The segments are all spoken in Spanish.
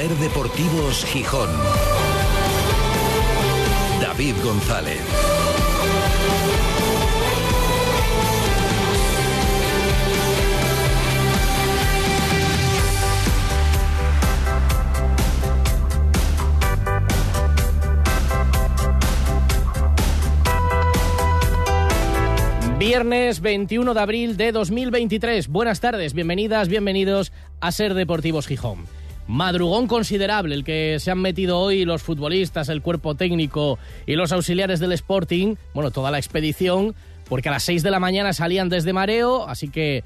Ser Deportivos Gijón. David González. Viernes 21 de abril de 2023. Buenas tardes, bienvenidas, bienvenidos a Ser Deportivos Gijón. Madrugón considerable el que se han metido hoy los futbolistas, el cuerpo técnico y los auxiliares del Sporting, bueno, toda la expedición, porque a las 6 de la mañana salían desde Mareo, así que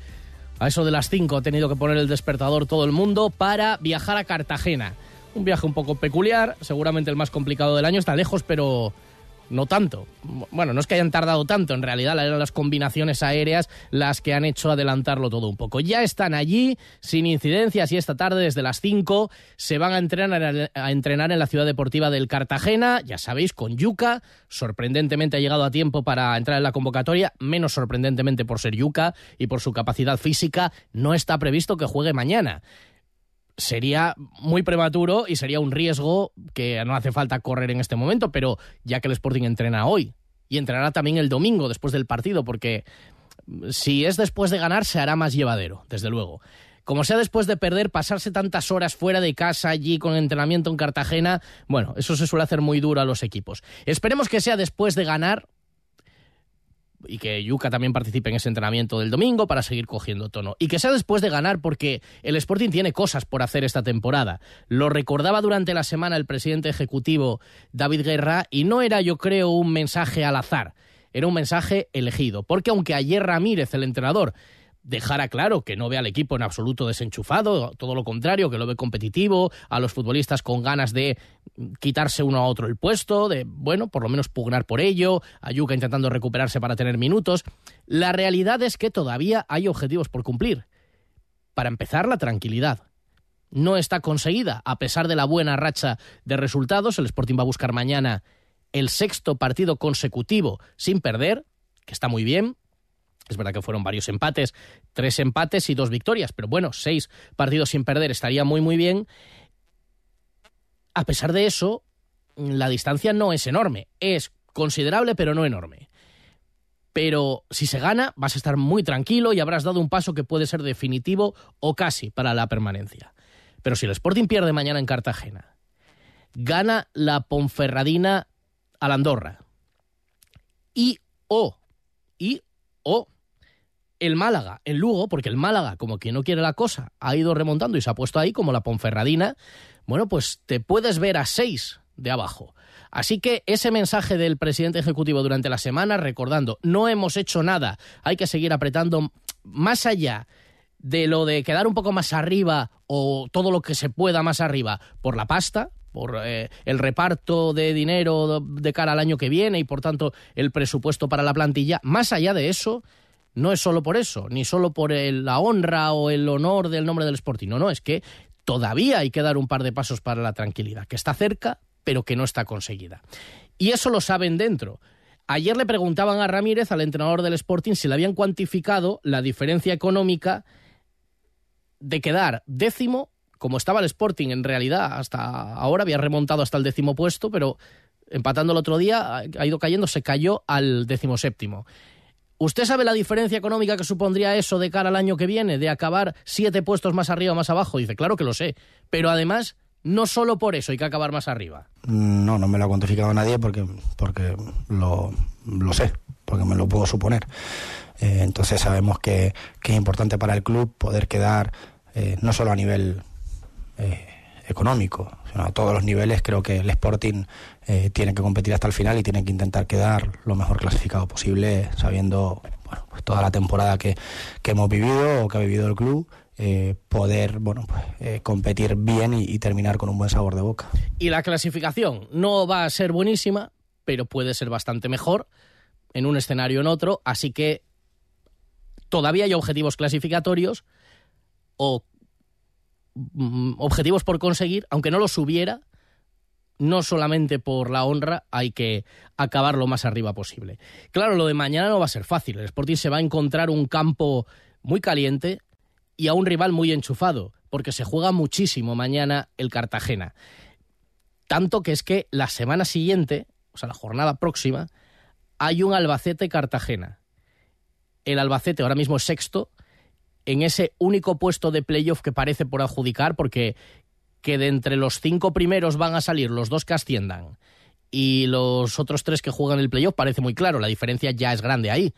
a eso de las 5 ha tenido que poner el despertador todo el mundo para viajar a Cartagena. Un viaje un poco peculiar, seguramente el más complicado del año, está lejos, pero no tanto. Bueno, no es que hayan tardado tanto, en realidad eran las combinaciones aéreas las que han hecho adelantarlo todo un poco. Ya están allí, sin incidencias, y esta tarde desde las 5 se van a entrenar, a entrenar en la ciudad deportiva del Cartagena, ya sabéis, con Yuca. Sorprendentemente ha llegado a tiempo para entrar en la convocatoria, menos sorprendentemente por ser Yuca y por su capacidad física, no está previsto que juegue mañana sería muy prematuro y sería un riesgo que no hace falta correr en este momento, pero ya que el Sporting entrena hoy y entrenará también el domingo después del partido, porque si es después de ganar se hará más llevadero, desde luego. Como sea después de perder, pasarse tantas horas fuera de casa allí con entrenamiento en Cartagena, bueno, eso se suele hacer muy duro a los equipos. Esperemos que sea después de ganar, y que Yuka también participe en ese entrenamiento del domingo para seguir cogiendo tono. Y que sea después de ganar porque el Sporting tiene cosas por hacer esta temporada. Lo recordaba durante la semana el presidente ejecutivo David Guerra y no era yo creo un mensaje al azar, era un mensaje elegido. Porque aunque ayer Ramírez, el entrenador, dejara claro que no ve al equipo en absoluto desenchufado, todo lo contrario, que lo ve competitivo, a los futbolistas con ganas de quitarse uno a otro el puesto, de, bueno, por lo menos pugnar por ello, a Yuka intentando recuperarse para tener minutos. La realidad es que todavía hay objetivos por cumplir. Para empezar, la tranquilidad. No está conseguida, a pesar de la buena racha de resultados. El Sporting va a buscar mañana el sexto partido consecutivo sin perder, que está muy bien, es verdad que fueron varios empates, tres empates y dos victorias, pero bueno, seis partidos sin perder estaría muy, muy bien. A pesar de eso, la distancia no es enorme. Es considerable, pero no enorme. Pero si se gana, vas a estar muy tranquilo y habrás dado un paso que puede ser definitivo o casi para la permanencia. Pero si el Sporting pierde mañana en Cartagena, gana la Ponferradina al Andorra y o y o el Málaga, el Lugo, porque el Málaga, como que no quiere la cosa, ha ido remontando y se ha puesto ahí como la Ponferradina, bueno, pues te puedes ver a seis de abajo. Así que ese mensaje del presidente ejecutivo durante la semana, recordando, no hemos hecho nada, hay que seguir apretando más allá de lo de quedar un poco más arriba o todo lo que se pueda más arriba por la pasta, por eh, el reparto de dinero de cara al año que viene y por tanto el presupuesto para la plantilla, más allá de eso, no es solo por eso, ni solo por la honra o el honor del nombre del Sporting. No, no, es que todavía hay que dar un par de pasos para la tranquilidad, que está cerca, pero que no está conseguida. Y eso lo saben dentro. Ayer le preguntaban a Ramírez, al entrenador del Sporting, si le habían cuantificado la diferencia económica de quedar décimo, como estaba el Sporting en realidad, hasta ahora había remontado hasta el décimo puesto, pero empatando el otro día ha ido cayendo, se cayó al décimo séptimo. ¿Usted sabe la diferencia económica que supondría eso de cara al año que viene, de acabar siete puestos más arriba o más abajo? Dice, claro que lo sé, pero además no solo por eso hay que acabar más arriba. No, no me lo ha cuantificado nadie porque, porque lo, sé, porque me lo puedo suponer. Eh, entonces sabemos que, es importante para el club poder quedar eh, no solo a nivel eh, económico, a todos los niveles. Creo que el Sporting eh, tiene que competir hasta el final y tiene que intentar quedar lo mejor clasificado posible, sabiendo bueno, pues toda la temporada que, hemos vivido o que ha vivido el club. Eh, poder bueno pues, eh, competir bien y, terminar con un buen sabor de boca. Y la clasificación no va a ser buenísima, pero puede ser bastante mejor en un escenario o en otro, así que todavía hay objetivos clasificatorios o objetivos por conseguir, aunque no los hubiera, no solamente por la honra, hay que acabar lo más arriba posible. Claro, lo de mañana no va a ser fácil. El Sporting se va a encontrar un campo muy caliente y a un rival muy enchufado porque se juega muchísimo mañana el Cartagena. Tanto que es que la semana siguiente, o sea, la jornada próxima, hay un Albacete-Cartagena. El Albacete ahora mismo es sexto, en ese único puesto de playoff que parece por adjudicar, porque que de entre los cinco primeros van a salir los dos que asciendan y los otros tres que juegan el playoff parece muy claro, la diferencia ya es grande ahí.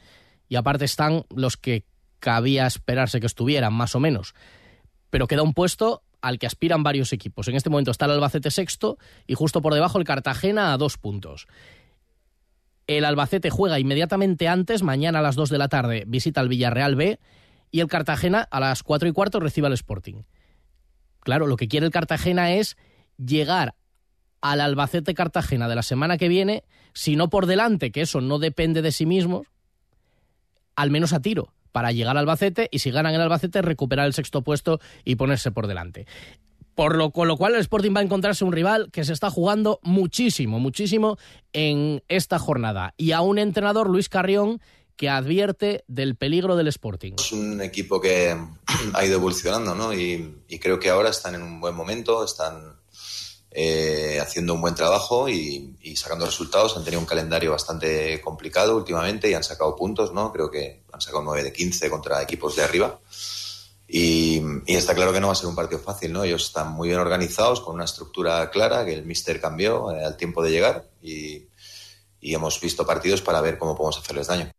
Y aparte están los que cabía esperarse que estuvieran, más o menos. Pero queda un puesto al que aspiran varios equipos. En este momento está el Albacete sexto y justo por debajo el Cartagena a dos puntos. El Albacete juega inmediatamente antes, mañana a las dos de la tarde visita al Villarreal B y el Cartagena a las cuatro y cuarto recibe al Sporting. Claro, lo que quiere el Cartagena es llegar al Albacete Cartagena de la semana que viene, si no por delante, que eso no depende de sí mismo, al menos a tiro, para llegar al Albacete y si ganan el Albacete recuperar el sexto puesto y ponerse por delante. Por lo, con lo cual el Sporting va a encontrarse un rival que se está jugando muchísimo, muchísimo en esta jornada. Y a un entrenador, Luis Carrión, que advierte del peligro del Sporting. Es un equipo que ha ido evolucionando, ¿no? Y, creo que ahora están en un buen momento, están eh, haciendo un buen trabajo y, sacando resultados. Han tenido un calendario bastante complicado últimamente y han sacado puntos, ¿no? Creo que han sacado 9 de 15 contra equipos de arriba. Y, está claro que no va a ser un partido fácil, ¿no? Ellos están muy bien organizados, con una estructura clara que el míster cambió eh, al tiempo de llegar y, y hemos visto partidos para ver cómo podemos hacerles daño.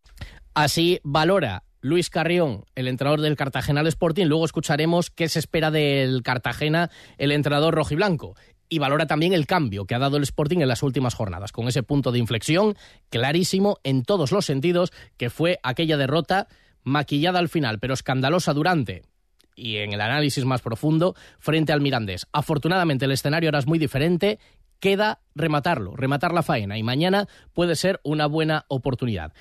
Así valora Luis Carrión, el entrenador del Cartagena Sporting. Luego escucharemos qué se espera del Cartagena, el entrenador rojiblanco. Y valora también el cambio que ha dado el Sporting en las últimas jornadas, con ese punto de inflexión clarísimo en todos los sentidos, que fue aquella derrota maquillada al final, pero escandalosa durante y en el análisis más profundo frente al Mirandés. Afortunadamente el escenario ahora es muy diferente, queda rematarlo, rematar la faena y mañana puede ser una buena oportunidad.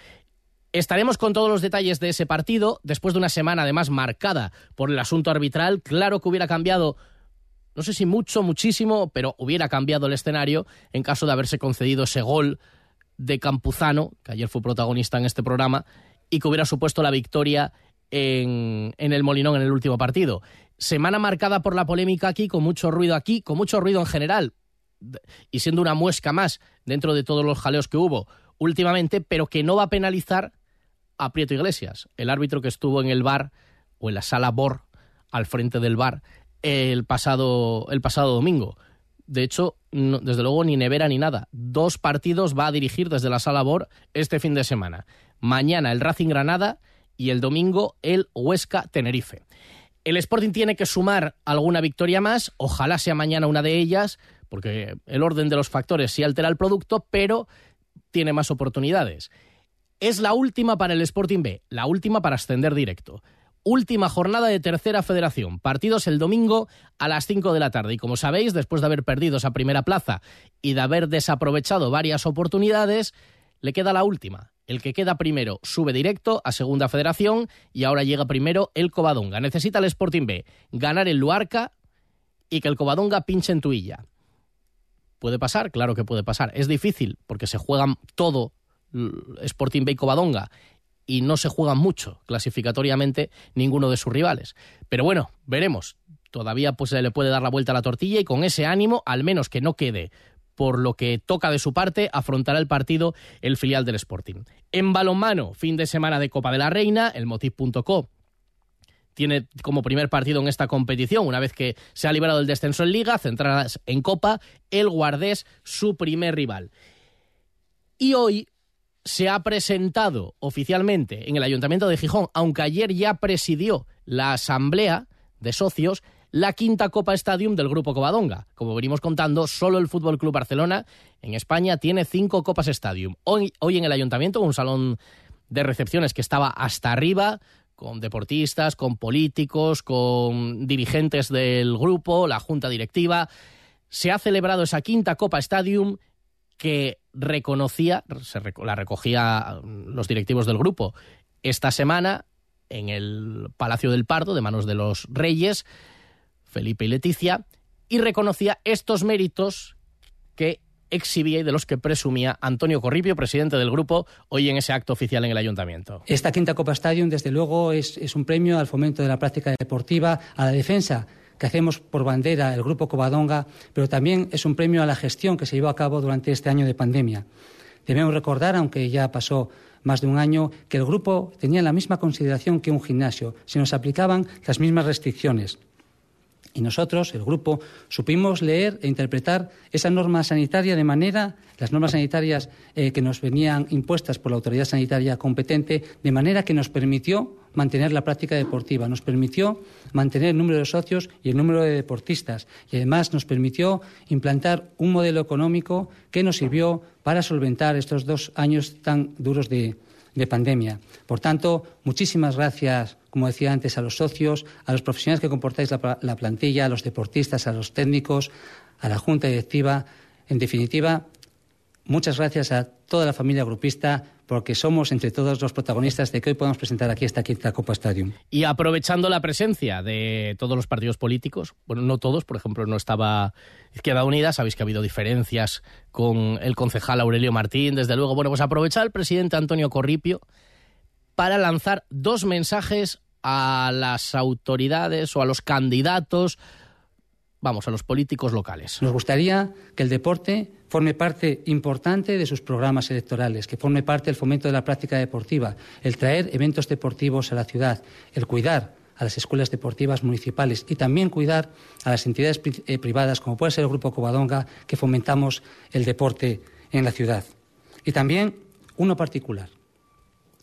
Estaremos con todos los detalles de ese partido, después de una semana además marcada por el asunto arbitral. Claro que hubiera cambiado, no sé si mucho, muchísimo, pero hubiera cambiado el escenario en caso de haberse concedido ese gol de Campuzano, que ayer fue protagonista en este programa, y que hubiera supuesto la victoria en, en el Molinón en el último partido. Semana marcada por la polémica aquí, con mucho ruido aquí, con mucho ruido en general, y siendo una muesca más dentro de todos los jaleos que hubo últimamente, pero que no va a penalizar a Prieto Iglesias, el árbitro que estuvo en el bar o en la sala BOR al frente del bar el pasado, el pasado domingo. De hecho, desde luego ni nevera ni nada. Dos partidos va a dirigir desde la sala BOR este fin de semana. Mañana el Racing Granada y el domingo el Huesca Tenerife. El Sporting tiene que sumar alguna victoria más, ojalá sea mañana una de ellas, porque el orden de los factores sí altera el producto, pero tiene más oportunidades. Es la última para el Sporting B, la última para ascender directo. Última jornada de tercera federación. Partidos el domingo a las 5 de la tarde. Y como sabéis, después de haber perdido esa primera plaza y de haber desaprovechado varias oportunidades, le queda la última. El que queda primero sube directo a segunda federación y ahora llega primero el Covadonga. Necesita el Sporting B ganar el Luarca y que el Covadonga pinche en Tuilla. ¿Puede pasar? Claro que puede pasar. Es difícil porque se juegan todo Sporting Bay Covadonga y no se juegan mucho clasificatoriamente ninguno de sus rivales. Pero bueno, veremos. Todavía pues se le puede dar la vuelta a la tortilla y con ese ánimo, al menos que no quede por lo que toca de su parte, afrontará el partido el filial del Sporting. En balonmano, fin de semana de Copa de la Reina, el motiv.co tiene como primer partido en esta competición, una vez que se ha liberado el descenso en Liga, centradas en Copa, el Guardés, su primer rival. Y hoy se ha presentado oficialmente en el Ayuntamiento de Gijón, aunque ayer ya presidió la asamblea de socios, la quinta Copa Stadium del Grupo Covadonga. Como venimos contando, solo el Fútbol Club Barcelona en España tiene cinco Copas Stadium. Hoy, hoy en el Ayuntamiento, un salón de recepciones que estaba hasta arriba, con deportistas, con políticos, con dirigentes del grupo, la junta directiva. Se ha celebrado esa quinta Copa Stadium que reconocía, se, la recogía los directivos del grupo esta semana en el Palacio del Pardo, de manos de los reyes, Felipe y Leticia, y reconocía estos méritos que exhibía y de los que presumía Antonio Corripio, presidente del grupo, hoy en ese acto oficial en el ayuntamiento. Esta quinta Copa Stadium, desde luego, es, es un premio al fomento de la práctica deportiva, a la defensa que hacemos por bandera el Grupo Covadonga, pero también es un premio a la gestión que se llevó a cabo durante este año de pandemia. Debemos recordar, aunque ya pasó más de un año, que el grupo tenía la misma consideración que un gimnasio, se nos aplicaban las mismas restricciones. Y nosotros, el grupo, supimos leer e interpretar esa norma sanitaria de manera, las normas sanitarias eh, que nos venían impuestas por la autoridad sanitaria competente, de manera que nos permitió mantener la práctica deportiva, nos permitió mantener el número de socios y el número de deportistas y además nos permitió implantar un modelo económico que nos sirvió para solventar estos dos años tan duros de, de pandemia. Por tanto, muchísimas gracias, como decía antes, a los socios, a los profesionales que comportáis la, la plantilla, a los deportistas, a los técnicos, a la Junta Directiva. En definitiva, muchas gracias a toda la familia grupista porque somos entre todos los protagonistas de que hoy podamos presentar aquí esta quinta Copa Stadium. Y aprovechando la presencia de todos los partidos políticos, bueno, no todos, por ejemplo, no estaba Izquierda Unida, sabéis que ha habido diferencias con el concejal Aurelio Martín, desde luego, bueno, pues aprovecha el presidente Antonio Corripio para lanzar dos mensajes a las autoridades o a los candidatos vamos, a los políticos locales. Nos gustaría que el deporte forme parte importante de sus programas electorales, que forme parte del fomento de la práctica deportiva, el traer eventos deportivos a la ciudad, el cuidar a las escuelas deportivas municipales y también cuidar a las entidades eh, privadas, como puede ser el Grupo Covadonga, que fomentamos el deporte en la ciudad. Y también uno particular.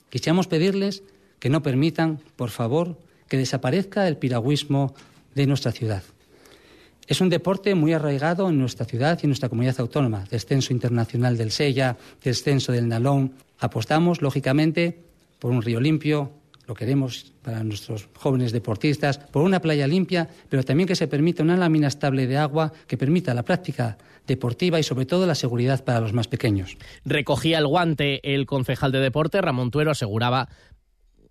Quisiéramos pedirles que no permitan, por favor, que desaparezca el piragüismo de nuestra ciudad. Es un deporte muy arraigado en nuestra ciudad y en nuestra comunidad autónoma. Descenso internacional del Sella, descenso del Nalón. Apostamos, lógicamente, por un río limpio, lo queremos para nuestros jóvenes deportistas, por una playa limpia, pero también que se permita una lámina estable de agua que permita la práctica deportiva y sobre todo la seguridad para los más pequeños. Recogía el guante el concejal de deporte, Ramón Tuero, aseguraba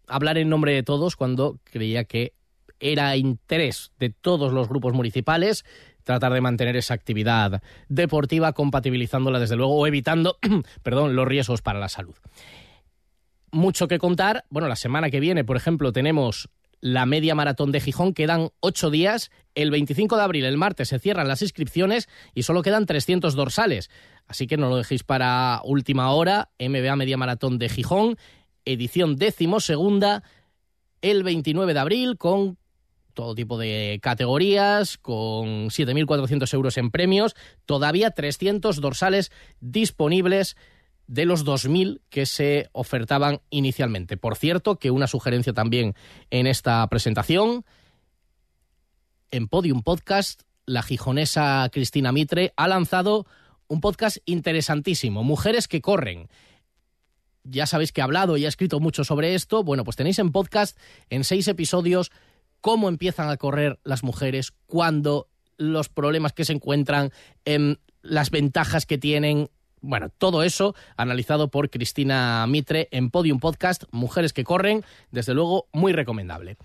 hablar en nombre de todos cuando creía que era interés de todos los grupos municipales tratar de mantener esa actividad deportiva compatibilizándola desde luego o evitando, perdón, los riesgos para la salud. Mucho que contar. Bueno, la semana que viene, por ejemplo, tenemos la media maratón de Gijón. Quedan ocho días. El 25 de abril, el martes, se cierran las inscripciones y solo quedan 300 dorsales. Así que no lo dejéis para última hora. MBA Media Maratón de Gijón, edición décimo segunda, el 29 de abril, con todo tipo de categorías, con 7.400 euros en premios, todavía 300 dorsales disponibles de los 2.000 que se ofertaban inicialmente. Por cierto, que una sugerencia también en esta presentación, en Podium Podcast, la gijonesa Cristina Mitre ha lanzado un podcast interesantísimo, Mujeres que corren. Ya sabéis que ha hablado y ha escrito mucho sobre esto. Bueno, pues tenéis en podcast, en seis episodios, cómo empiezan a correr las mujeres, cuándo los problemas que se encuentran, en las ventajas que tienen. Bueno, todo eso analizado por Cristina Mitre en Podium Podcast, Mujeres que Corren, desde luego muy recomendable.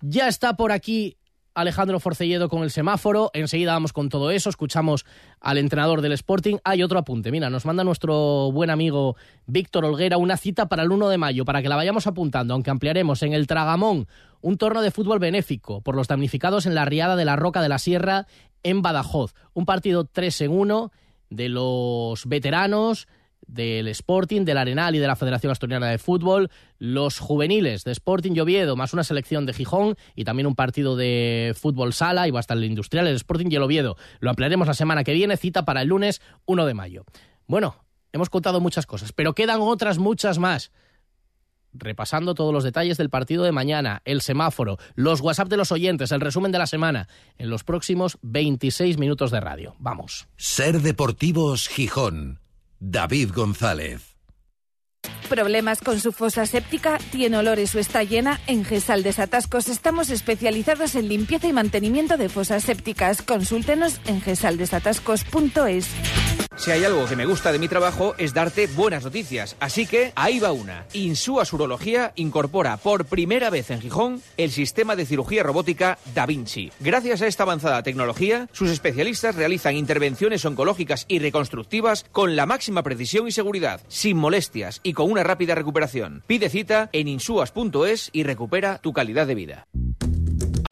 Ya está por aquí Alejandro Forcelledo con el semáforo. Enseguida vamos con todo eso. Escuchamos al entrenador del Sporting. Hay otro apunte. Mira, nos manda nuestro buen amigo Víctor Olguera una cita para el 1 de mayo para que la vayamos apuntando, aunque ampliaremos en el Tragamón un torneo de fútbol benéfico por los damnificados en la riada de la Roca de la Sierra en Badajoz. Un partido 3 en 1 de los veteranos del Sporting, del Arenal y de la Federación Asturiana de Fútbol, los juveniles de Sporting y más una selección de Gijón y también un partido de fútbol sala y va el Industrial, el Sporting y Oviedo. Lo ampliaremos la semana que viene, cita para el lunes 1 de mayo. Bueno, hemos contado muchas cosas, pero quedan otras muchas más. Repasando todos los detalles del partido de mañana, el semáforo, los WhatsApp de los oyentes, el resumen de la semana, en los próximos 26 minutos de radio. Vamos. Ser Deportivos Gijón David González. ¿Problemas con su fosa séptica? ¿Tiene olores o está llena? En Gesal Desatascos estamos especializados en limpieza y mantenimiento de fosas sépticas. Consúltenos en gesaldesatascos.es. Si hay algo que me gusta de mi trabajo es darte buenas noticias, así que ahí va una. Insúa Urología incorpora por primera vez en Gijón el sistema de cirugía robótica Da Vinci. Gracias a esta avanzada tecnología, sus especialistas realizan intervenciones oncológicas y reconstructivas con la máxima precisión y seguridad, sin molestias y con una rápida recuperación. Pide cita en insuas.es y recupera tu calidad de vida.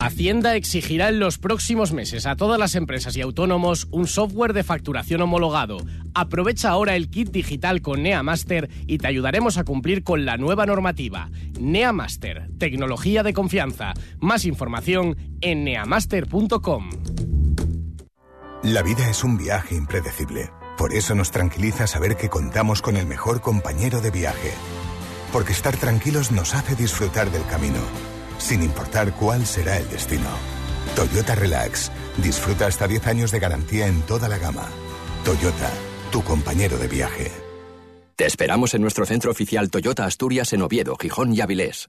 Hacienda exigirá en los próximos meses a todas las empresas y autónomos un software de facturación homologado. Aprovecha ahora el kit digital con NeaMaster y te ayudaremos a cumplir con la nueva normativa. NeaMaster, tecnología de confianza. Más información en neamaster.com. La vida es un viaje impredecible. Por eso nos tranquiliza saber que contamos con el mejor compañero de viaje. Porque estar tranquilos nos hace disfrutar del camino sin importar cuál será el destino. Toyota Relax. Disfruta hasta 10 años de garantía en toda la gama. Toyota, tu compañero de viaje. Te esperamos en nuestro centro oficial Toyota Asturias en Oviedo, Gijón y Avilés.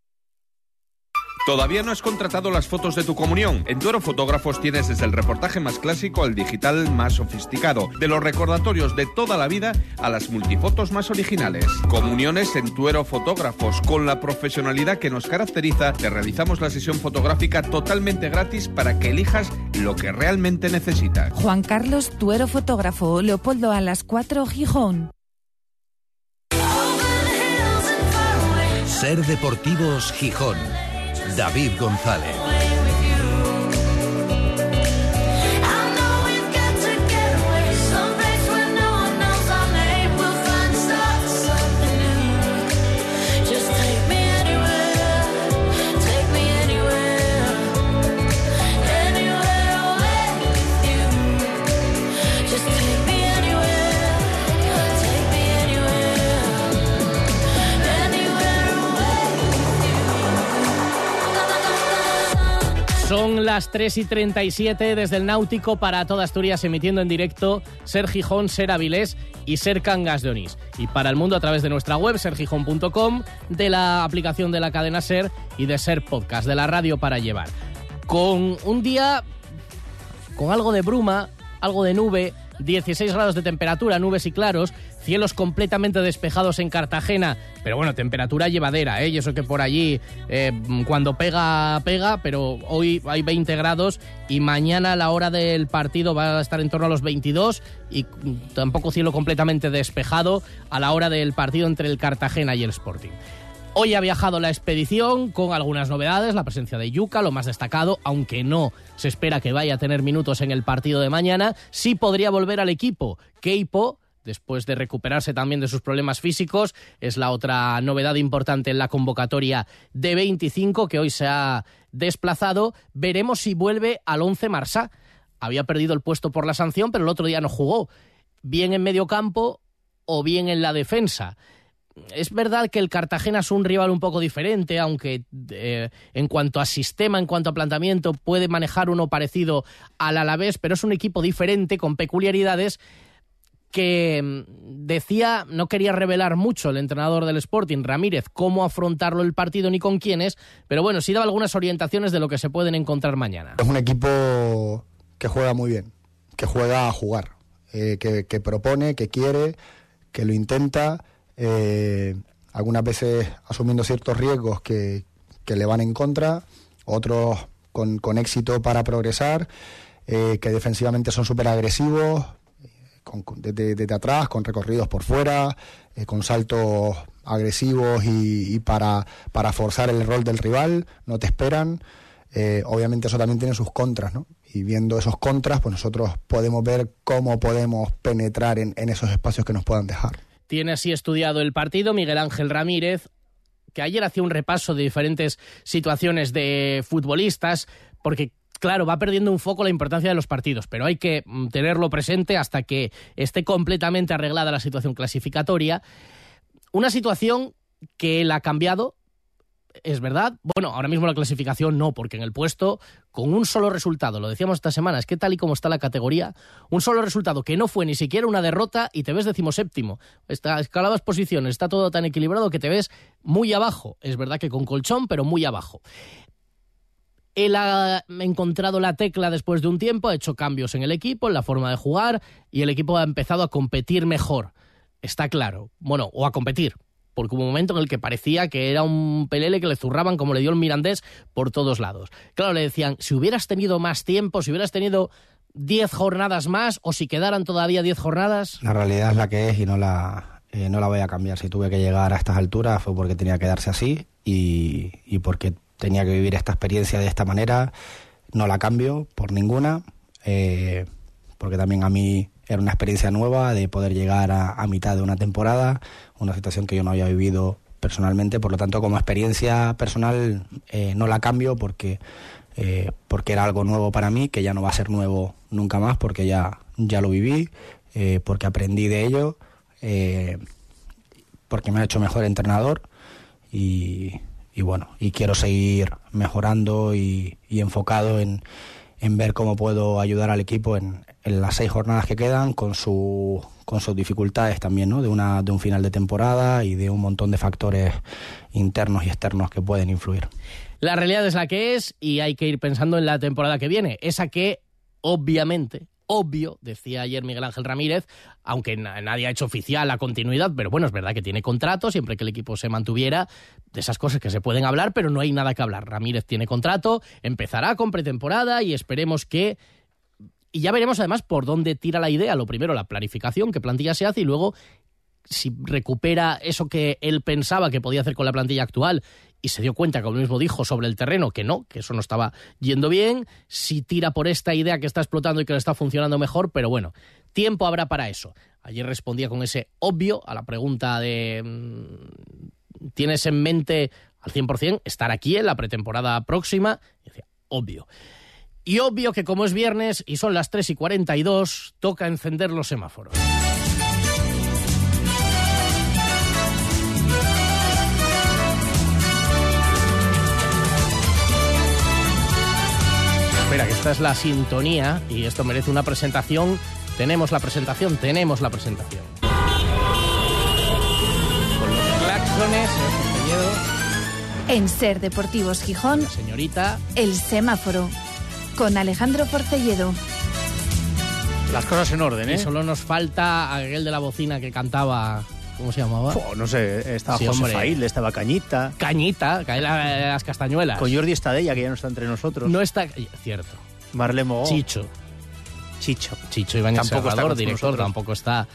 ¿Todavía no has contratado las fotos de tu comunión? En Tuero Fotógrafos tienes desde el reportaje más clásico al digital más sofisticado, de los recordatorios de toda la vida a las multifotos más originales. Comuniones en Tuero Fotógrafos, con la profesionalidad que nos caracteriza, te realizamos la sesión fotográfica totalmente gratis para que elijas lo que realmente necesitas. Juan Carlos Tuero Fotógrafo, Leopoldo a las 4, Gijón. Ser Deportivos Gijón. David González. Son las 3 y 37 desde el Náutico para toda Asturias, emitiendo en directo Ser Gijón, Ser Avilés y Ser Cangas de Onís. Y para el mundo a través de nuestra web, sergijón.com, de la aplicación de la cadena Ser y de Ser Podcast, de la radio para llevar. Con un día con algo de bruma, algo de nube, 16 grados de temperatura, nubes y claros, cielos completamente despejados en Cartagena, pero bueno, temperatura llevadera, ¿eh? y eso que por allí eh, cuando pega, pega, pero hoy hay 20 grados y mañana a la hora del partido va a estar en torno a los 22 y tampoco cielo completamente despejado a la hora del partido entre el Cartagena y el Sporting. Hoy ha viajado la expedición con algunas novedades, la presencia de Yuca, lo más destacado, aunque no se espera que vaya a tener minutos en el partido de mañana, sí podría volver al equipo. Keipo, después de recuperarse también de sus problemas físicos, es la otra novedad importante en la convocatoria de 25 que hoy se ha desplazado. Veremos si vuelve al 11 Marsá. Había perdido el puesto por la sanción, pero el otro día no jugó. Bien en medio campo o bien en la defensa es verdad que el Cartagena es un rival un poco diferente, aunque eh, en cuanto a sistema, en cuanto a planteamiento, puede manejar uno parecido al Alavés, pero es un equipo diferente, con peculiaridades que mm, decía, no quería revelar mucho el entrenador del Sporting, Ramírez, cómo afrontarlo el partido ni con quiénes, pero bueno, sí daba algunas orientaciones de lo que se pueden encontrar mañana. Es un equipo que juega muy bien, que juega a jugar, eh, que propone, que quiere, que lo intenta eh, algunas veces asumiendo ciertos riesgos que, le van en contra, otros con, con éxito para progresar, eh, que defensivamente son súper agresivos, desde, atrás, con recorridos por fuera, eh, con saltos agresivos y, para, para, forzar el rol del rival, no te esperan. Eh, obviamente eso también tiene sus contras, ¿no? Y viendo esos contras, pues nosotros podemos ver cómo podemos penetrar en esos espacios que nos puedan dejar. Tiene así estudiado el partido Miguel Ángel Ramírez, que ayer hacía un repaso de diferentes situaciones de futbolistas, porque claro, va perdiendo un foco la importancia de los partidos, pero hay que mm, tenerlo presente hasta que esté completamente arreglada la situación clasificatoria. Una situación que él ha cambiado, es verdad. Bueno, ahora mismo la clasificación no, porque en el puesto, con un solo resultado, lo decíamos esta semana, es que tal y como está la categoría, un solo resultado que no fue ni siquiera una derrota y te ves decimoséptimo. Está, escaladas posiciones, está todo tan equilibrado que te ves muy abajo. Es verdad que con colchón, pero muy abajo. Él ha encontrado la tecla después de un tiempo, ha hecho cambios en el equipo, en la forma de jugar, y el equipo ha empezado a competir mejor. Está claro. Bueno, o a competir, porque hubo un momento en el que parecía que era un pelele que le zurraban como le dio el Mirandés por todos lados. Claro, le decían, si hubieras tenido más tiempo, si hubieras tenido 10 jornadas más o si quedaran todavía 10 jornadas. La realidad es la que es y no la, eh, no la voy a cambiar. Si tuve que llegar a estas alturas fue porque tenía que darse así y, y porque tenía que vivir esta experiencia de esta manera. No la cambio por ninguna, eh, porque también a mí era una experiencia nueva de poder llegar a, a, mitad de una temporada, una situación que yo no había vivido personalmente, por lo tanto como experiencia personal eh, no la cambio porque, eh, porque era algo nuevo para mí, que ya no va a ser nuevo nunca más porque ya, ya lo viví, eh, porque aprendí de ello, porque me ha hecho mejor entrenador y, bueno, y quiero seguir mejorando y enfocado en, en, ver cómo puedo ayudar al equipo en, las seis jornadas que quedan con, su, con sus dificultades también, ¿no? De, una, de un final de temporada y de un montón de factores internos y externos que pueden influir. La realidad es la que es y hay que ir pensando en la temporada que viene, esa que obviamente obvio, decía ayer Miguel Ángel Ramírez, aunque nadie ha hecho oficial la continuidad, pero bueno, es verdad que tiene contrato, siempre que el equipo se mantuviera, de esas cosas que se pueden hablar, pero no hay nada que hablar. Ramírez tiene contrato, empezará con pretemporada y esperemos que y ya veremos además por dónde tira la idea. Lo primero, la planificación, qué plantilla se hace y luego si recupera eso que él pensaba que podía hacer con la plantilla actual y se dio cuenta, como mismo dijo, sobre el terreno que no, que eso no estaba yendo bien, si tira por esta idea que está explotando y que le está funcionando mejor, pero bueno, tiempo habrá para eso. Ayer respondía con ese obvio a la pregunta de ¿tienes en mente al 100% estar aquí en la pretemporada próxima? Y decía, obvio. Y obvio que como es viernes y son las 3 y 42, toca encender los semáforos. Esta es la sintonía y esto merece una presentación. Tenemos la presentación, tenemos la presentación. Con los claxones, En Ser Deportivos Gijón, señorita, el semáforo, con Alejandro Porcelledo. Las cosas en orden, ¿eh? Y solo nos falta aquel de la bocina que cantaba ¿Cómo se llamaba? Oh, no sé, estaba sí, José Fail, estaba Cañita. Cañita, las castañuelas. Con Jordi Estadella, que ya no está entre nosotros. No está, cierto. Marle Mogó. Chicho. Chicho. Chicho Ibáñez tampoco Serrador, director, tampoco está.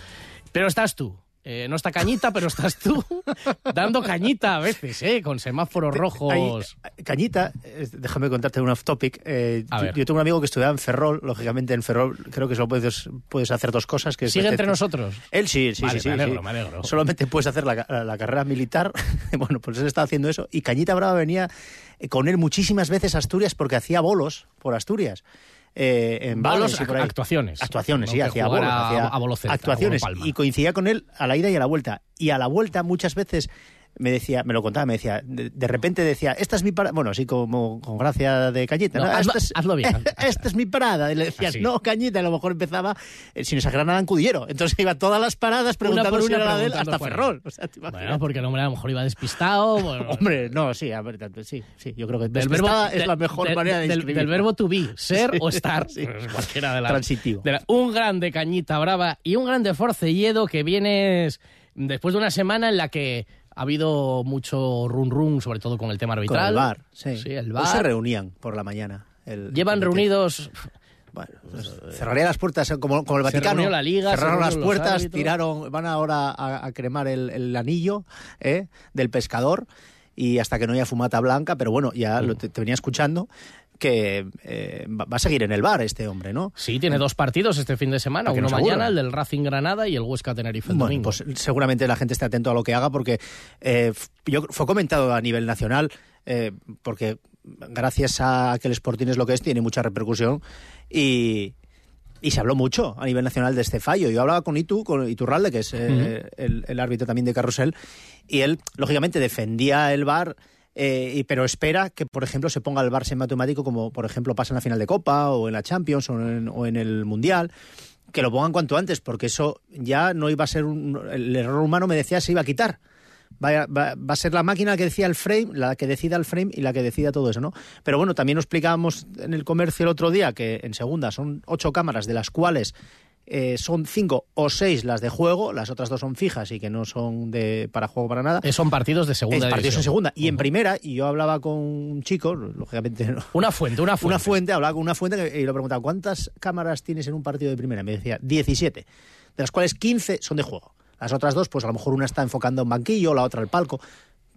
Pero estás tú. Eh, no está cañita, pero estás tú dando cañita a veces, ¿eh? Con semáforos rojos. Cañita, déjame contarte un off topic. Eh, yo, yo, tengo un amigo que estudiaba en Ferrol, lógicamente en Ferrol creo que solo puedes, puedes hacer dos cosas. Que ¿Sigue entre nosotros? Él sí, sí, vale, sí. Me alegro, sí. me alegro. Solamente puedes hacer la, la, la carrera militar. bueno, pues él estaba haciendo eso. Y Cañita Brava venía con él muchísimas veces a Asturias porque hacía bolos por Asturias. Eh, en bolos, y por ahí. actuaciones. Actuaciones, sí, hacía bolos. a- hacía a boloceta, actuaciones. Y coincidía con él a la ida y a la vuelta. Y a la vuelta muchas veces me decía, me lo contaba, me decía, de, de repente decía, esta es mi parada, bueno, así como con gracia de cañita, No, ¿no? hazlo- esta, es, hazlo bien. esta es mi parada. Y le decías, Así. no, cañita, y a lo mejor empezaba, eh, sin exagerar nada, en Cudillero. Entonces iba a todas las paradas preguntando por si una era la de él hasta por. Ferrol. O sea, te. Bueno, porque el hombre a lo mejor iba despistado. bueno, Hombre, no, sí, a ver, sí, sí, yo creo que del verbo, es de- la mejor de- manera de del, describir. del verbo to be, ser Sí, o estar. sí. Pues cualquiera de las. Transitivo. de la- un grande cañita brava y un grande forcelledo que vienes después de una semana en la que ha habido mucho run run, sobre todo con el tema Con arbitral. el bar, sí. Sí, el Hoy se bar. reunían por la mañana. el- Llevan el- reunidos. Bueno, pues, cerraría las puertas eh, como, como el Se Vaticano. reunió la Liga, se cerraron las puertas, árbitros. tiraron, van ahora a, a cremar el, el anillo ¿eh? del pescador y hasta que no haya fumata blanca, pero bueno, ya Mm. lo te, te venía escuchando que eh, va a seguir en el bar este hombre, ¿no? Sí, tiene dos partidos este fin de semana, uno mañana, el del Racing Granada y el Huesca Tenerife el Bueno, domingo. pues seguramente la gente esté atento a lo que haga porque eh, yo, fue comentado a nivel nacional eh, porque gracias a que el Sporting es lo que es, tiene mucha repercusión y, y se habló mucho a nivel nacional de este fallo. Yo hablaba con Itu, con Iturralde, que es el, el árbitro también de Carrusel, y él, lógicamente, defendía el VAR eh, y- pero espera que, por ejemplo, se ponga el Barça en matemático, como por ejemplo pasa en la final de Copa o en la Champions o en, o en el Mundial. Que lo pongan cuanto antes, porque eso ya no iba a ser un. El error humano me decía se iba a quitar. Va va- va a ser la máquina que decía el frame, la que decida el frame y la que decida todo eso, ¿no? Pero bueno, también lo explicábamos en el comercio el otro día que en segunda son ocho cámaras, de las cuales eh, son cinco o seis las de juego, las otras dos son fijas y que no son de para juego para nada. Eh, son partidos de segunda Es partidos división. en segunda. Y en primera, y yo hablaba con un chico, lógicamente no. Una fuente, una fuente. Una fuente, hablaba con una fuente y le preguntaba, ¿cuántas cámaras tienes en un partido de primera? Y me decía, 17, de las cuales 15 son de juego. Las otras dos, pues a lo mejor una está enfocando un banquillo, la otra al palco.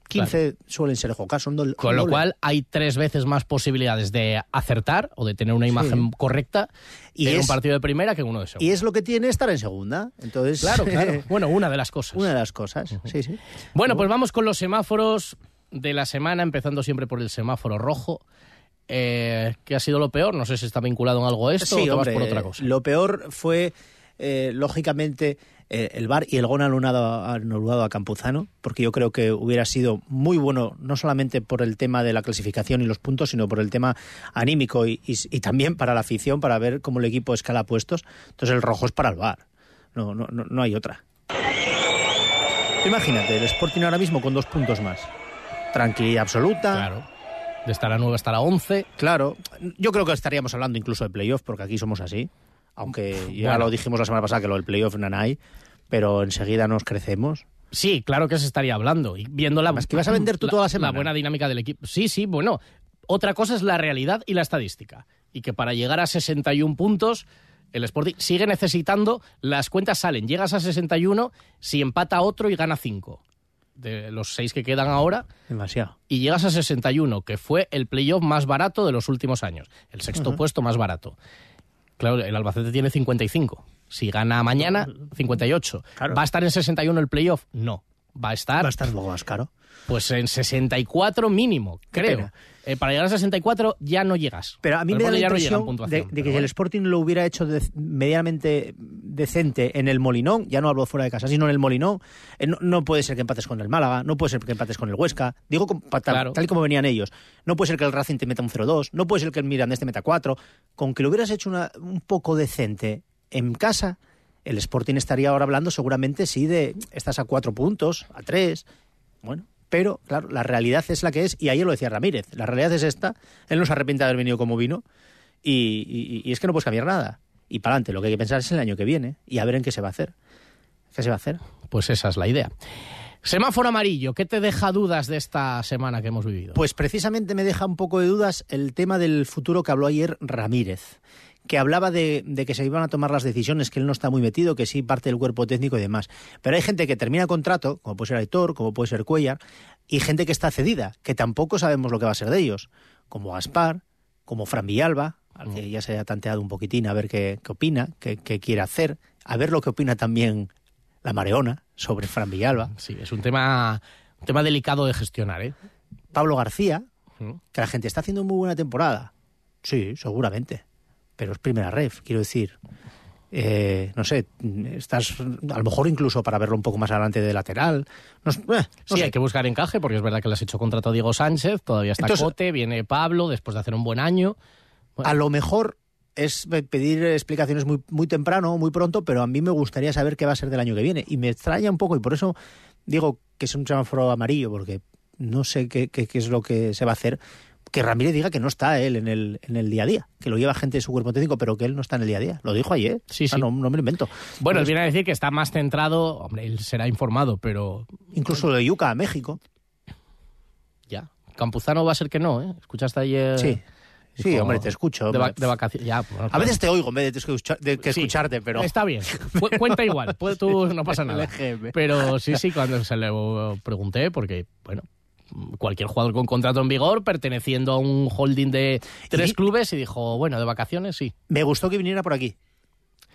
15 suelen ser juego. Son doble- Con lo cual hay tres veces más posibilidades de acertar o de tener una imagen correcta Y en un es- partido de primera que en uno de segunda. Y es lo que tiene estar en segunda. Entonces, Claro, claro. Bueno, una de las cosas. Una de las cosas, sí, sí. Bueno, pues vamos con los semáforos de la semana, empezando siempre por el semáforo rojo. Eh, ¿Qué ha sido lo peor? No sé si está vinculado en algo esto o Sí, te hombre, vas por otra cosa. Lo peor fue, eh, lógicamente, el VAR y el gol anulado, anulado a Campuzano, porque yo creo que hubiera sido muy bueno, no solamente por el tema de la clasificación y los puntos, sino por el tema anímico y, y- y también para la afición, para ver cómo el equipo escala puestos. Entonces el rojo es para el VAR. No, no, no, no hay otra. Imagínate, el Sporting ahora mismo con dos puntos más. Tranquilidad absoluta. Claro. De estar a 9 hasta la 11. Claro, yo creo que estaríamos hablando incluso de playoff, porque aquí somos así. Aunque ya Bueno. lo dijimos la semana pasada que lo del playoff no hay, pero enseguida nos crecemos. Sí, claro que se estaría hablando. Y viendo la, Más que vas a vender tú toda la semana. buena dinámica del equipo. Sí, sí, bueno. Otra cosa es la realidad y la estadística. Y que para llegar a 61 puntos, el Sporting sigue necesitando. Las cuentas salen. Llegas a 61 si empata otro y gana 5. De los 6 que quedan ahora. Demasiado. Y llegas a 61, que fue el playoff más barato de los últimos años. El sexto puesto más barato. Claro, el Albacete tiene 55. Si gana mañana, 58. ¿Va a estar en 61 el playoff? No. Va a estar. Va a estar poco más caro. Pues en 64 mínimo, creo. Eh, para llegar a 64 ya no llegas. Pero a mí me da la no impresión de, que el bueno. Sporting lo hubiera hecho de- medianamente decente en el Molinón, ya no hablo fuera de casa, sino en el Molinón. Eh, no, no puede ser que empates con el Málaga, no puede ser que empates con el Huesca. Digo pa- tal, Claro. tal y como venían ellos. No puede ser que el Racing te meta un 0-2, no puede ser que el Mirandés te meta 4. Con que lo hubieras hecho una- un poco decente en casa, el Sporting estaría ahora hablando seguramente sí de estás a 4 puntos, a 3. Bueno, pero claro, la realidad es la que es, y ayer lo decía Ramírez, la realidad es esta, él no se arrepiente de haber venido como vino, y, y- y es que no puedes cambiar nada. Y para adelante, lo que hay que pensar es el año que viene, y a ver en qué se va a hacer. ¿Qué se va a hacer? Pues esa es la idea. Semáforo amarillo, ¿qué te deja dudas de esta semana que hemos vivido? Pues precisamente me deja un poco de dudas el tema del futuro que habló ayer Ramírez, que hablaba de, de que se iban a tomar las decisiones, que él no está muy metido, que sí parte del cuerpo técnico y demás. Pero hay gente que termina contrato, como puede ser Aitor, como puede ser Cuellar, y gente que está cedida, que tampoco sabemos lo que va a ser de ellos, como Gaspar, como Fran Villalba, al que ya se ha tanteado un poquitín a ver qué, qué opina, qué, qué quiere hacer, a ver lo que opina también la Mareona sobre Fran Villalba. Sí, es un tema, un tema delicado de gestionar, ¿eh? Pablo García, Ujú. que la gente está haciendo muy buena temporada. Sí, seguramente. Pero es primera ref, quiero decir. Eh, no sé, estás a lo mejor incluso para verlo un poco más adelante de lateral. No, eh, no Sí, sé. hay que buscar encaje porque es verdad que le has hecho contrato a Diego Sánchez, todavía está Entonces- Cote, viene Pablo después de hacer un buen año. A lo mejor es pe- pedir explicaciones muy, muy temprano, muy pronto, pero a mí me gustaría saber qué va a ser del año que viene. Y me extraña un poco, y por eso digo que es un semáforo amarillo, porque no sé qué, qué- qué es lo que se va a hacer. Que Ramírez diga que no está él en el, en el día a día, que lo lleva gente de su cuerpo técnico, pero que él no está en el día a día. Lo dijo ayer. Sí, sí. No, no me lo invento. Bueno, él Entonces, viene a decir que está más centrado, hombre, él será informado, pero Incluso lo de Yuca a México. ya. Campuzano va a ser que no, ¿eh? ¿Escuchaste ayer? Sí. Sí, hombre, te escucho. De, va- de vacaciones. Ya, bueno, A veces te oigo en vez de, escucha- de que Sí. escucharte, pero... Está bien. Cu- cuenta igual. Pues tú no pasa nada. Pero sí, sí, cuando se le pregunté, porque, bueno, cualquier jugador con contrato en vigor, perteneciendo a un holding de tres Y- clubes, y dijo, bueno, de vacaciones sí. Me gustó que viniera por aquí.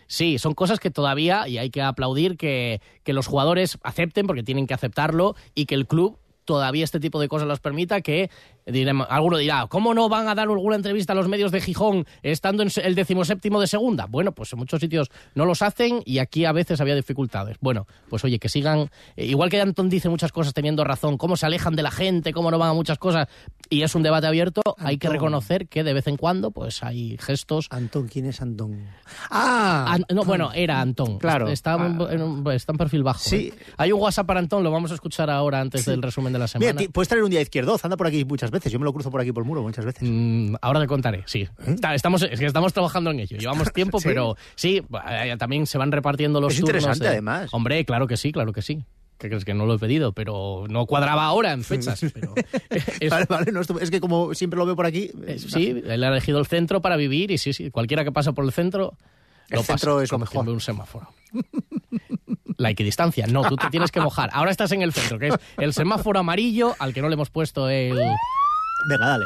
Sí, son cosas que todavía, y hay que aplaudir que, que los jugadores acepten, porque tienen que aceptarlo, y que el club todavía este tipo de cosas los permita, que Diremos- alguno dirá, ¿cómo no van a dar alguna entrevista a los medios de Gijón estando en el decimoséptimo de segunda? Bueno, pues en muchos sitios no los hacen y aquí a veces había dificultades. Bueno, pues oye, que sigan, eh, igual que Antón dice muchas cosas teniendo razón, cómo se alejan de la gente, cómo no van a muchas cosas, y es un debate abierto, hay que reconocer que de vez en cuando pues hay gestos... Antón, ¿quién es Antón? ¡Ah! An- no, bueno, era Antón. Claro. Está, en- en un, está en perfil bajo. Sí. ¿eh? Hay un WhatsApp para Antón, lo vamos a escuchar ahora antes del resumen de la semana. Mira, puedes traer un día izquierdoz, anda por aquí muchas veces. Yo me lo cruzo por aquí por el muro muchas veces. Mm, ahora te contaré, sí. Está- Estamos, es que estamos trabajando en ello. Llevamos tiempo, ¿Sí? pero sí, eh, también se van repartiendo los Es turnos. interesante, de- además. Hombre, claro que sí, claro que sí. ¿Qué crees que no lo he pedido? Pero no cuadraba ahora en fechas. Pero es- Vale, vale, no, es que como siempre lo veo por aquí. eh, sí, él ha elegido el centro para vivir y sí, sí, cualquiera que pasa por el centro. El lo centro pasa, es lo mejor. un semáforo. La equidistancia, no, tú te tienes que mojar. Ahora estás en el centro, que es el semáforo amarillo al que no le hemos puesto el. Venga, dale.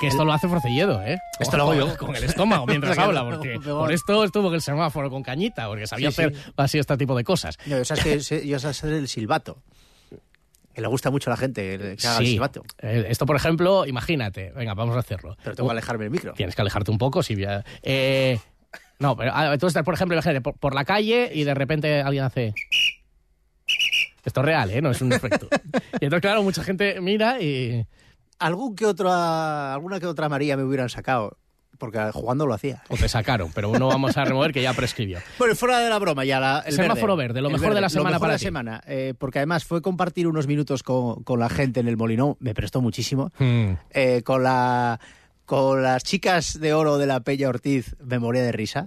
Que esto lo hace Forcelledo, ¿eh? Esto lo hago yo. Con el estómago mientras habla, porque por esto estuvo en el semáforo con cañita, porque sabía Sí, sí. hacer así este tipo de cosas. No, yo que sé- yo sé hacer el silbato. Que le gusta mucho a la gente que que haga el silbato. Eh, Esto, por ejemplo, imagínate, venga, vamos a hacerlo. Pero tengo que alejarme del micro. Tienes que alejarte un poco, si eh, no, pero ah, tú estás, por ejemplo, imagínate, por, por la calle y de repente alguien hace... Esto es real, ¿eh? No es un efecto. y entonces, claro, mucha gente mira y... Algún que otra, alguna que otra María me hubieran sacado. Porque jugando lo hacía. O te sacaron, pero no vamos a remover que ya prescribió. Bueno, fuera de la broma, ya la, el Semáforo verde, lo mejor de la semana lo mejor para de la ti. semana, eh, porque además fue compartir unos minutos con, con la gente en el Molinón, me prestó muchísimo. Hmm. Eh, con la con las chicas de oro de la Peña Ortiz, me moría de risa.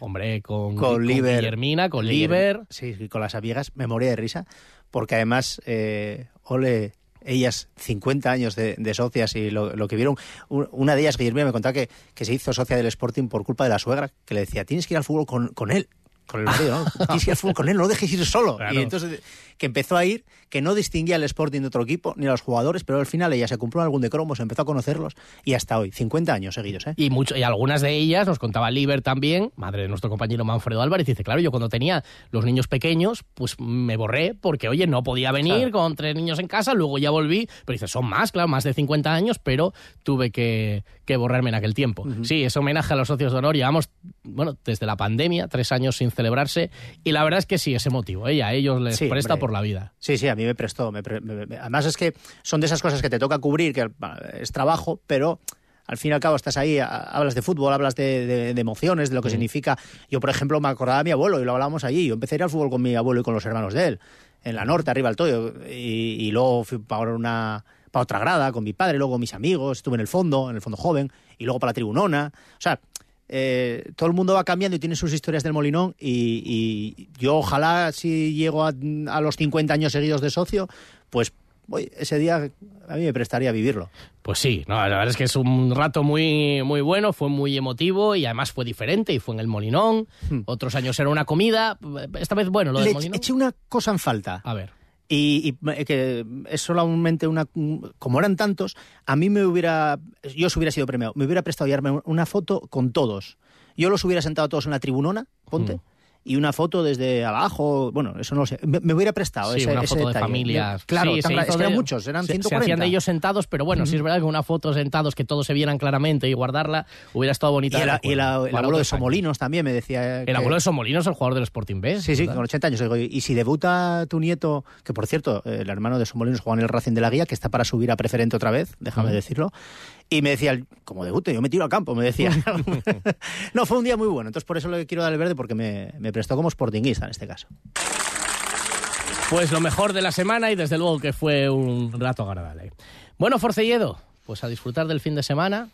Hombre, con, Con Liber. Guillermina, con Liber. Sí, sí, con las amigas, me moría de risa, porque además, eh, ole, ellas 50 años de, de socias y lo, lo que vieron, una de ellas, Guillermina, me contaba que, que se hizo socia del Sporting por culpa de la suegra, que le decía, tienes que ir al fútbol con, con él. Con el marido, ¿no? Tienes que ir al fútbol con él, no lo dejes ir solo. Claro. Y entonces, que empezó a ir, que no distinguía el Sporting de otro equipo, ni a los jugadores, pero al final ella se compró algún de cromos, empezó a conocerlos, y hasta hoy, 50 años seguidos, ¿eh? Y, mucho, y algunas de ellas, nos contaba Liber también, madre de nuestro compañero Manfredo Álvarez, dice, claro, yo cuando tenía los niños pequeños, pues me borré porque, oye, no podía venir Claro. con tres niños en casa, luego ya volví, pero dice, son más, claro, más de 50 años, pero tuve que, que borrarme en aquel tiempo. Sí, es homenaje a los socios de honor, llevamos, bueno, desde la pandemia, tres años sin celebrarse, y la verdad es que sí, es emotivo, ella, a ellos les Sí, presta hombre. por la vida. Sí, sí, a mí me prestó. me me- me- además es que son de esas cosas que te toca cubrir, que es trabajo, pero al fin y al cabo estás ahí, a- hablas de fútbol, hablas de, de- de emociones, de lo que significa. Yo, por ejemplo, me acordaba de mi abuelo y lo hablábamos allí. Yo empecé a ir al fútbol con mi abuelo y con los hermanos de él, en la norte, arriba al Toyo, y, y luego fui para una para otra grada con mi padre, luego mis amigos, estuve en el fondo, en el fondo joven, y luego para la tribunona. O sea, eh, todo el mundo va cambiando y tiene sus historias del Molinón y, y yo ojalá si llego a, a los 50 años seguidos de socio, pues ese día a mí me prestaría a vivirlo. Pues sí, no, la verdad es que es un rato muy, muy bueno, fue muy emotivo y además fue diferente y fue en el Molinón. Otros años era una comida, esta vez, bueno, lo del Le Molinón. eché una cosa en falta. A ver. Y, y, que es solamente una. Como eran tantos, a mí me hubiera. Yo os hubiera sido premiado. Me hubiera prestado llevarme una foto con todos. Yo los hubiera sentado todos en la tribunona, ponte. Y una foto desde abajo, bueno, eso no lo sé. Me, me hubiera prestado Sí, ese, una ese foto de detalle. familias. Claro, Sí, tan es que eran muchos, eran se- 140. Se hacían de ellos sentados, pero bueno, sí es verdad que una foto sentados que todos se vieran claramente y guardarla hubiera estado bonita. Y el, y el- el abuelo de. Somolinos también me decía. El que- abuelo de Somolinos, el jugador del Sporting B. Sí, sí, con 80 años. Y si debuta tu nieto, que por cierto, el hermano de Somolinos juega en el Racing de la Guía, que está para subir a preferente otra vez, déjame Ujú. decirlo. Y me decía, como debute, yo me tiro al campo, me decía. no, fue un día muy bueno. Entonces por eso le quiero dar el verde, porque me, me prestó como sportinguista en este caso. Pues lo mejor de la semana y desde luego que fue un rato agradable. Bueno, Forcelledo, pues a disfrutar del fin de semana.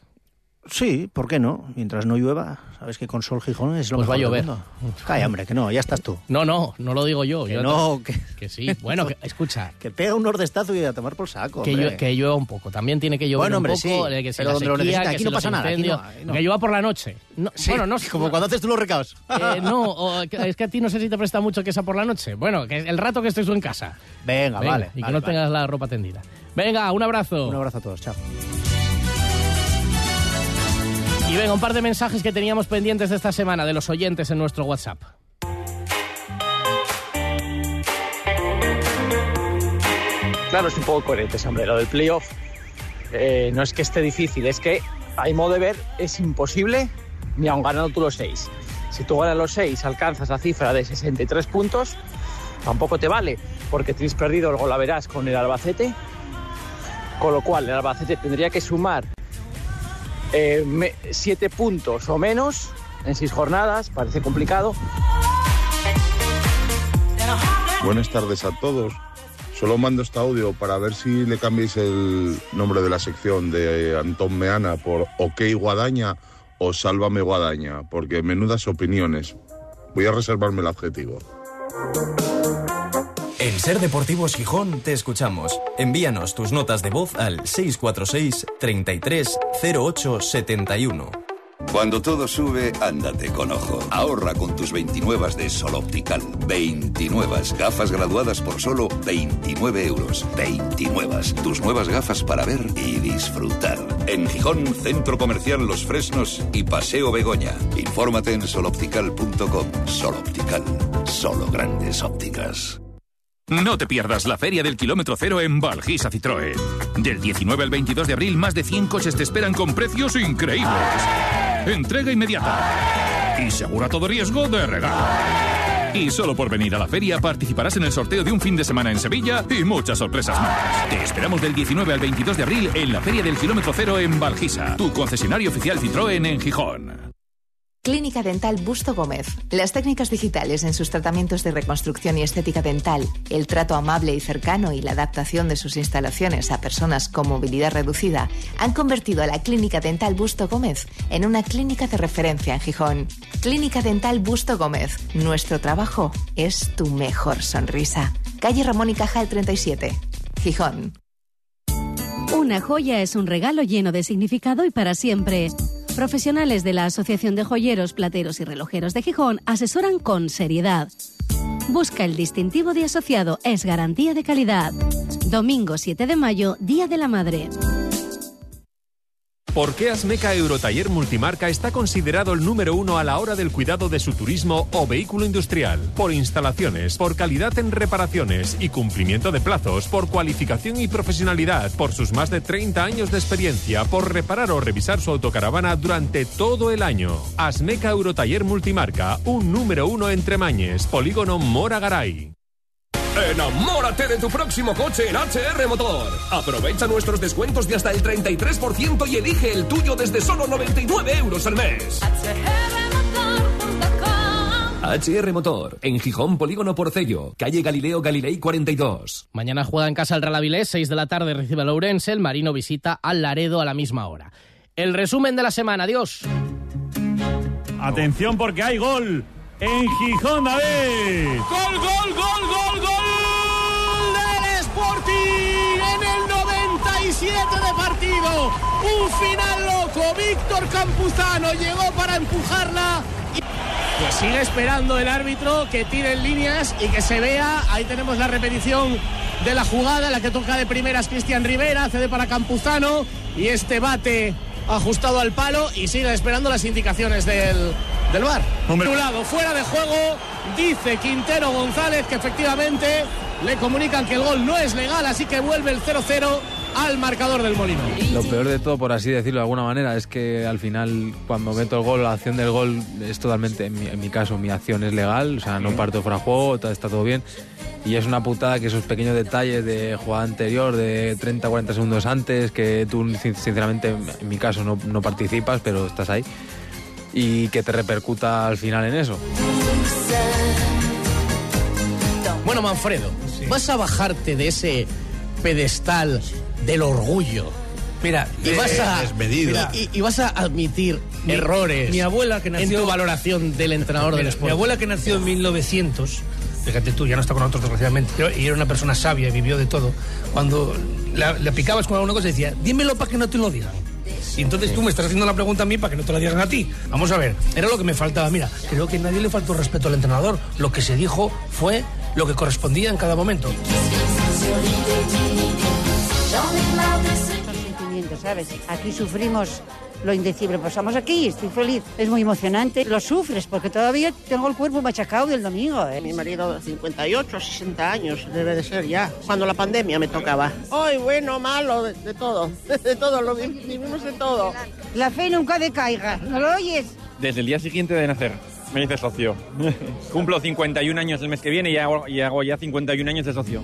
Sí, ¿por qué no? Mientras no llueva, sabes que con Sol Gijón es lo Pues va a del llover. mundo. Calla, hombre, que no, ya estás tú. No, no, no lo digo yo. Que yo no, que, que sí. Bueno, que- escucha, que pega un nordestazo y a tomar por saco. que, llueva, que llueva un poco. También tiene que llover Bueno, un hombre, poco. sí, eh, que si pero donde lo necesita, aquí no pasa nada, aquí incendios, no, ahí no. Que llueva por la noche. No, Sí, bueno, no, como cuando haces tú los recados. eh, no, o- es que a ti no sé si te presta mucho que sea por la noche. Bueno, que el rato que estés tú en casa. Venga, Venga, vale. Y que no vale. tengas la ropa tendida. Venga, un abrazo. Un abrazo a todos, chao. Y venga, un par de mensajes que teníamos pendientes de esta semana de los oyentes en nuestro WhatsApp. Claro, es un poco coherente, hombre. Lo del playoff eh, no es que esté difícil, es que hay modo de ver, es imposible ni aun ganando tú los seis. Si tú ganas los seis, alcanzas la cifra de 63 puntos, tampoco te vale, porque tienes perdido el gol a verás con el Albacete, con lo cual el Albacete tendría que sumar eh, siete puntos o menos en seis jornadas, parece complicado. Buenas tardes a todos. Solo mando este audio para ver si le cambiáis el nombre de la sección de Antón Meana por OK Guadaña o Sálvame Guadaña, porque menudas opiniones. Voy a reservarme el adjetivo. En Ser Deportivos Gijón te escuchamos. Envíanos tus notas de voz al 646 33 08 71. Cuando todo sube, ándate con ojo. Ahorra con tus 29 de Sol Optical. 29 gafas graduadas por solo 29 euros. 29. Tus nuevas gafas para ver y disfrutar. En Gijón, Centro Comercial Los Fresnos y Paseo Begoña. Infórmate en soloptical.com. Sol Optical. Solo grandes ópticas. No te pierdas la Feria del Kilómetro Cero en Valgisa Citroën. Del 19 al 22 de abril, más de 100 coches te esperan con precios increíbles. Entrega inmediata. Y segura todo riesgo de regalo. Y solo por venir a la feria participarás en el sorteo de un fin de semana en Sevilla y muchas sorpresas más. Te esperamos del 19 al 22 de abril en la Feria del Kilómetro Cero en Valgisa, tu concesionario oficial Citroën en Gijón. Clínica Dental Busto Gómez. Las técnicas digitales en sus tratamientos de reconstrucción y estética dental, el trato amable y cercano y la adaptación de sus instalaciones a personas con movilidad reducida han convertido a la Clínica Dental Busto Gómez en una clínica de referencia en Gijón. Clínica Dental Busto Gómez. Nuestro trabajo es tu mejor sonrisa. Calle Ramón y Cajal 37. Gijón. Una joya es un regalo lleno de significado y para siempre. Profesionales de la Asociación de Joyeros, Plateros y Relojeros de Gijón asesoran con seriedad. Busca el distintivo de asociado, es garantía de calidad. Domingo 7 de mayo, Día de la Madre. ¿Por qué Asmeca Eurotaller Multimarca está considerado el número uno a la hora del cuidado de su turismo o vehículo industrial? Por instalaciones, por calidad en reparaciones y cumplimiento de plazos, por cualificación y profesionalidad, por sus más de 30 años de experiencia, por reparar o revisar su autocaravana durante todo el año. Asmeca Eurotaller Multimarca, un número uno entre Mañes, Polígono Mora Garay. Enamórate de tu próximo coche en HR Motor. Aprovecha nuestros descuentos de hasta el 33% y elige el tuyo desde solo 99 euros al mes. HR Motor, en Gijón Polígono Porcello, calle Galileo Galilei 42. Mañana juega en casa el Real Avilés, 6 de la tarde recibe a Lourense, el Marino visita al Laredo a la misma hora. El resumen de la semana, adiós. Atención porque hay gol en Gijón, David. ¡Gol, gol, gol, gol, gol 7 de partido. Un final loco. Víctor Campuzano llegó para empujarla. Pues sigue esperando el árbitro que tire en líneas y que se vea. Ahí tenemos la repetición de la jugada, la que toca de primeras Cristian Rivera, cede para Campuzano y este bate ajustado al palo y sigue esperando las indicaciones del, del bar. Un lado, fuera de juego, dice Quintero González que efectivamente le comunican que el gol no es legal, así que vuelve el 0-0 al marcador del Molino. Lo peor de todo, por así decirlo de alguna manera, es que al final cuando meto el gol, la acción del gol es totalmente, en mi, en mi caso, mi acción es legal, o sea, no parto fuera de juego, está todo bien. Y es una putada que esos pequeños detalles de jugada anterior, de 30 40 segundos antes, que tú sin- sinceramente en mi caso no, no participas, pero estás ahí, y que te repercuta al final en eso. Bueno, Manfredo, vas a bajarte de ese pedestal del orgullo. Mira, y vas a desmedido. y, y vas a admitir Mi- errores mi abuela que nació- en tu valoración del entrenador del Sport. Mi abuela que nació en 1900, fíjate tú, ya no está con nosotros desgraciadamente, y era una persona sabia y vivió de todo. Cuando le picabas con alguna cosa decía, dímelo para que no te lo digan. Y entonces tú me estás haciendo la pregunta a mí para que no te la digan a ti. Vamos a ver, era lo que me faltaba. Mira, creo que nadie le faltó respeto al entrenador. Lo que se dijo fue lo que correspondía en cada momento. Son sentimientos ¿sabes? Aquí sufrimos lo indecible. Pasamos aquí, estoy feliz. Es muy emocionante. Lo sufres porque todavía tengo el cuerpo machacado del domingo. ¿eh? Mi marido, 58, 60 años, debe de ser ya. Cuando la pandemia me tocaba. Hoy, bueno, malo, de, de todo. De todo, lo vi- vivimos de todo. La fe nunca decaiga. ¿No lo oyes? Desde el día siguiente de nacer, me hice socio. Cumplo 51 años el mes que viene y hago, y hago ya 51 años de socio.